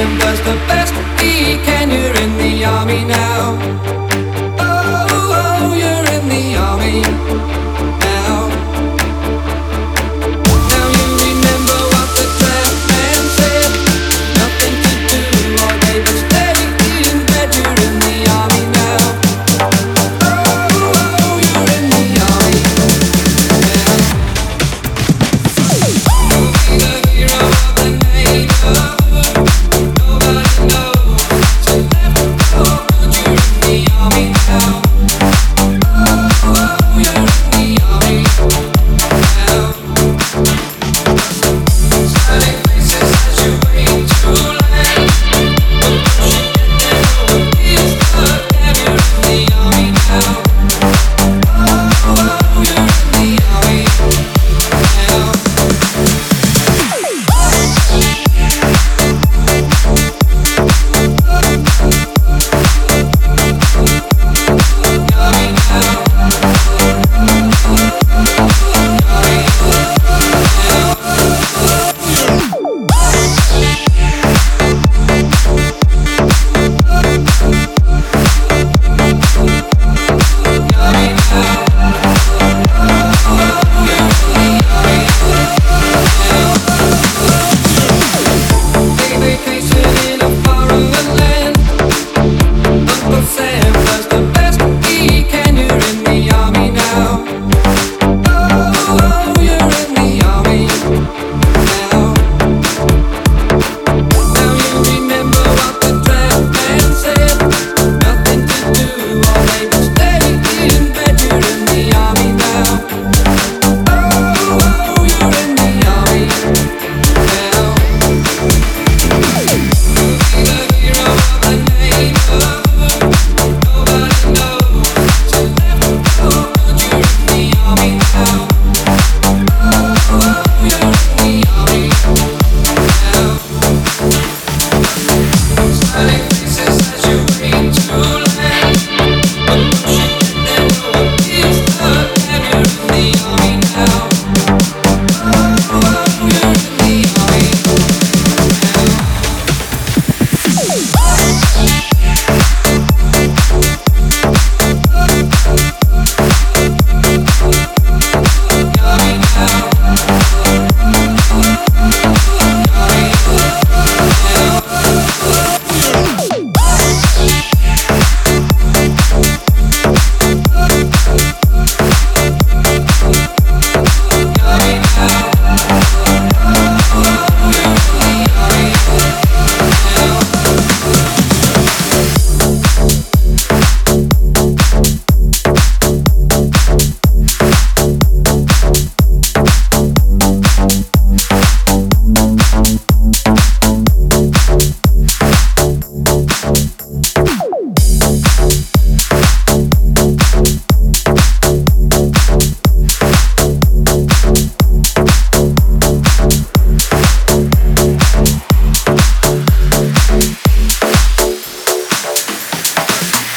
Does the best he can. Oh.